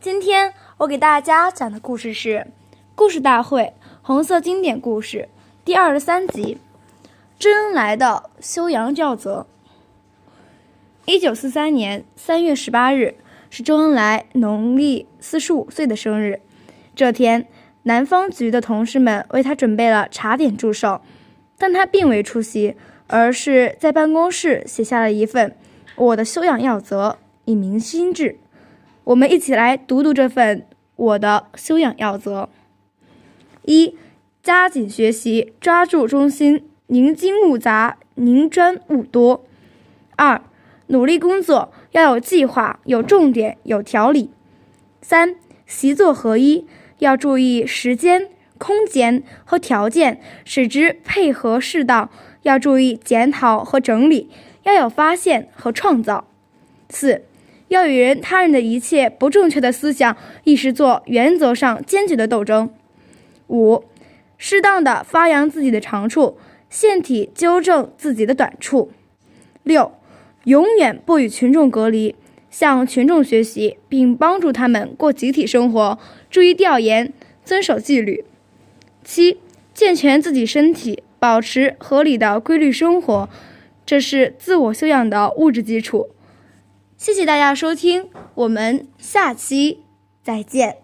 今天我给大家讲的故事是《故事大会红色经典故事》第二十三集《周恩来的修养教则》。一九四三年三月十八日是周恩来农历四十五岁的生日。这天，南方局的同事们为他准备了茶点祝寿，但他并未出席，而是在办公室写下了一份《我的修养要则》，以明心志。我们一起来读读这份我的修养要则：一、加紧学习，抓住中心，宁精勿杂，宁专勿多；二、努力工作，要有计划、有重点、有条理；三、习作合一，要注意时间、空间和条件，使之配合适当；要注意检讨和整理，要有发现和创造；四。要与人他人的一切不正确的思想意识做原则上坚决的斗争。五，适当的发扬自己的长处，现体纠正自己的短处。六，永远不与群众隔离，向群众学习，并帮助他们过集体生活，注意调研，遵守纪律。七，健全自己身体，保持合理的规律生活，这是自我修养的物质基础。谢谢大家收听，我们下期再见。